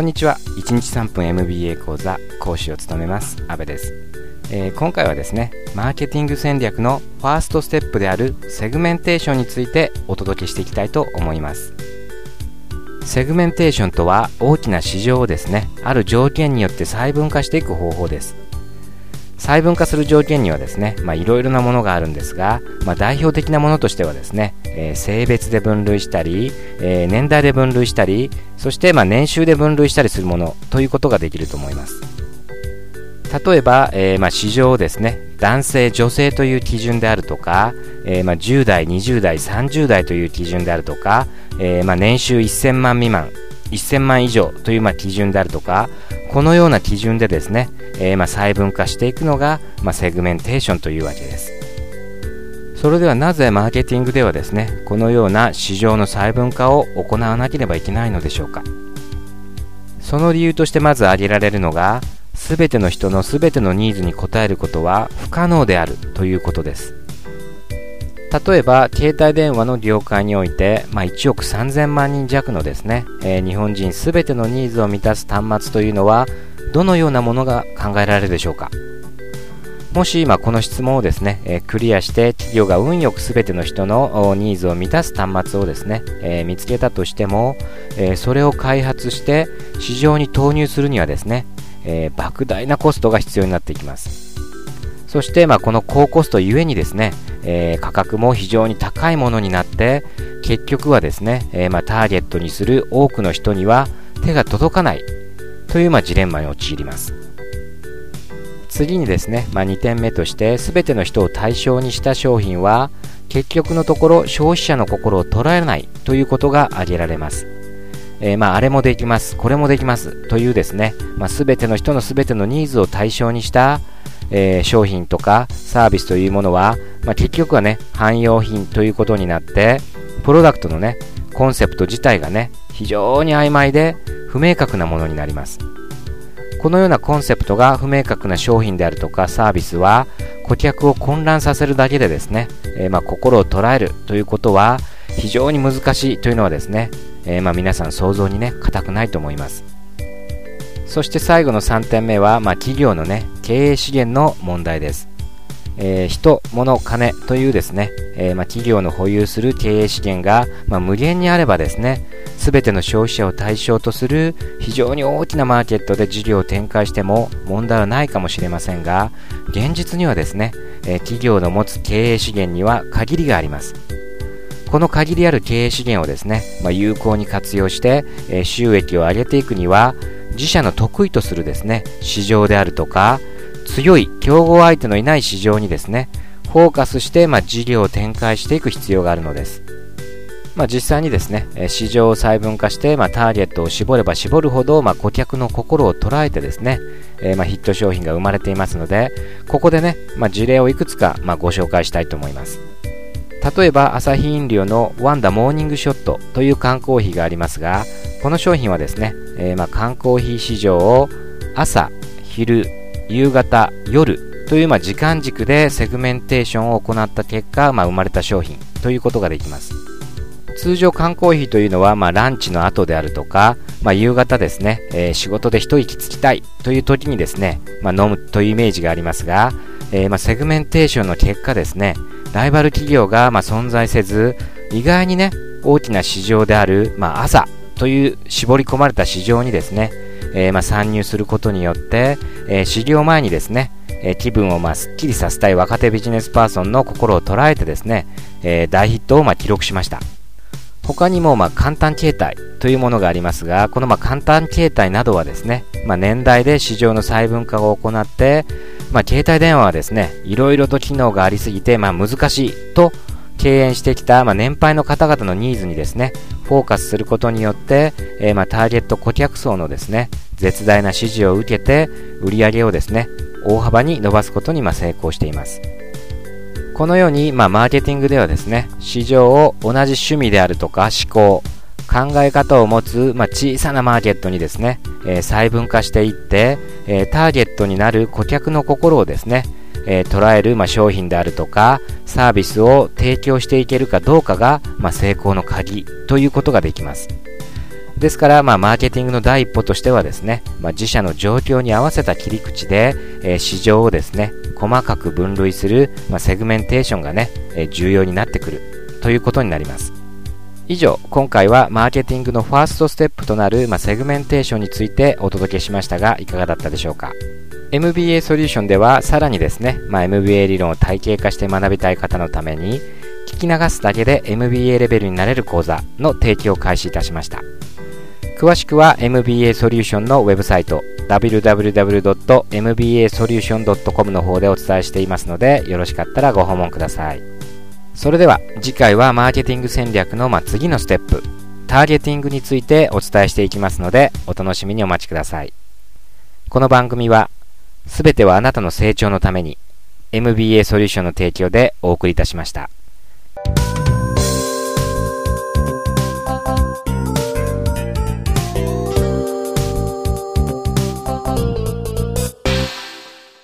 こんにちは。1日3分 MBA 講座講師を務めます。阿部です、えー、今回はですねマーケティング戦略のファーストステップであるセグメンテーションについてお届けしていきたいと思います。セグメンテーションとは大きな市場をですねある条件によって細分化していく方法です。細分化する条件にはですねいろいろなものがあるんですが、まあ、代表的なものとしてはですね、えー、性別で分類したり、えー、年代で分類したりそしてま年収で分類したりするものということができると思います。例えば、えー、ま市場をですね男性女性という基準であるとか、えま10代20代30代という基準であるとか、えま年収1000万未満1000万以上というま基準であるとかこのような基準でですね、えー、ま細分化していくのが、まセグメンテーションというわけです。それではなぜマーケティングではですねこのような市場の細分化を行わなければいけないのでしょうか。その理由としてまず挙げられるのが全ての人の全てのニーズに応えることは不可能であるということです。例えば携帯電話の業界において、まあ、1億3000万人弱のですね、えー、日本人全てのニーズを満たす端末というのはどのようなものが考えられるでしょうか？もし今この質問をですね、えー、クリアして企業が運よく全ての人のニーズを満たす端末をですね、えー、見つけたとしても、え、それを開発して市場に投入するにはですね、え莫大なコストが必要になっていきます。そして、まあ、この高コストゆえにですね、え価格も非常に高いものになって結局はですね、えまあ、ターゲットにする多くの人には手が届かないという、まあ、ジレンマに陥ります。次にですね、まあ、2点目として全ての人を対象にした商品は結局のところ消費者の心を捉えないということが挙げられます、えー、まあ、あれもできますこれもできますというですね、まあ、全ての人の全てのニーズを対象にした、えー、商品とかサービスというものは、まあ、結局はね汎用品ということになってプロダクトのねコンセプト自体がね非常に曖昧で不明確なものになります。このようなコンセプトが不明確な商品であるとかサービスは顧客を混乱させるだけでですね、えー、まあ、心を捉えるということは非常に難しいというのはですね、えー、まあ、皆さん想像にね固くないと思います。そして最後の3点目は、まあ、企業のね経営資源の問題です。えー、人、物、金というですね、えー、まあ、企業の保有する経営資源が、まあ、無限にあればですね、全ての消費者を対象とする非常に大きなマーケットで事業を展開しても問題はないかもしれませんが現実にはですね、えー、企業の持つ経営資源には限りがあります。この限りある経営資源をですね、まあ、有効に活用して、え、収益を上げていくには自社の得意とするですね市場であるとか強い競合相手のいない市場にですねフォーカスして、まあ、事業を展開していく必要があるのですまあ、実際にですね、市場を細分化して、まあ、ターゲットを絞れば絞るほど、まあ、顧客の心を捉えてですね、えー、ま、ヒット商品が生まれていますので、ここでね、ま、事例をいくつか、ま、ご紹介したいと思います。例えば、アサヒ飲料のワンダモーニングショットという缶コーヒーがありますが、この商品はですね、えー、まあ、缶コーヒー市場を朝、昼、夕方、夜というまあ時間軸でセグメンテーションを行った結果、まあ、生まれた商品ということができます。通常缶コーヒーというのは、まあ、ランチの後であるとか、まあ、夕方ですね、えー、仕事で一息つきたいという時にですね、まあ、飲むというイメージがありますが、えー、まセグメンテーションの結果ですね、ライバル企業がま存在せず、意外にね、大きな市場である、ま朝という絞り込まれた市場にですね、えー、ま参入することによって、えー、始業前にですね、えー、気分をまあすっきりさせたい若手ビジネスパーソンの心を捉えてですね、え大ヒットをま記録しました。他にもま簡単形態というものがありますが、このま簡単形態などはですね、まあ、年代で市場の細分化を行って、まあ、携帯電話はですね、いろいろと機能がありすぎて、まあ、難しいと敬遠してきた、ま年配の方々のニーズにですね、フォーカスすることによって、えー、まターゲット顧客層のですね、絶大な支持を受けて、売り上げをですね、大幅に伸ばすことにま成功しています。このように、まあ、マーケティングではですね、市場を同じ趣味であるとか思考、考え方を持つ、まあ、小さなマーケットにですね、えー、細分化していって、えー、ターゲットになる顧客の心をですね、えー、捉える、まあ、商品であるとかサービスを提供していけるかどうかが、まあ、成功の鍵ということができますですから、まあ、マーケティングの第一歩としてはですね、まあ、自社の状況に合わせた切り口で、えー、市場をですね、細かく分類する、まあ、セグメンテーションがね、えー、重要になってくるということになります。以上、今回はマーケティングのファーストステップとなる、まあ、セグメンテーションについてお届けしましたが、いかがだったでしょうか？MBA ソリューションではさらにですね、まあ、MBA 理論を体系化して学びたい方のために聞き流すだけで MBA レベルになれる講座の提供を開始いたしました詳しくは MBA ソリューションのウェブサイト www.mbasolution.com の方でお伝えしていますのでよろしかったらご訪問くださいそれでは次回はマーケティング戦略のま次のステップターゲティングについてお伝えしていきますのでお楽しみにお待ちくださいこの番組は全てはあなたの成長のために MBA ソリューションの提供でお送りいたしました。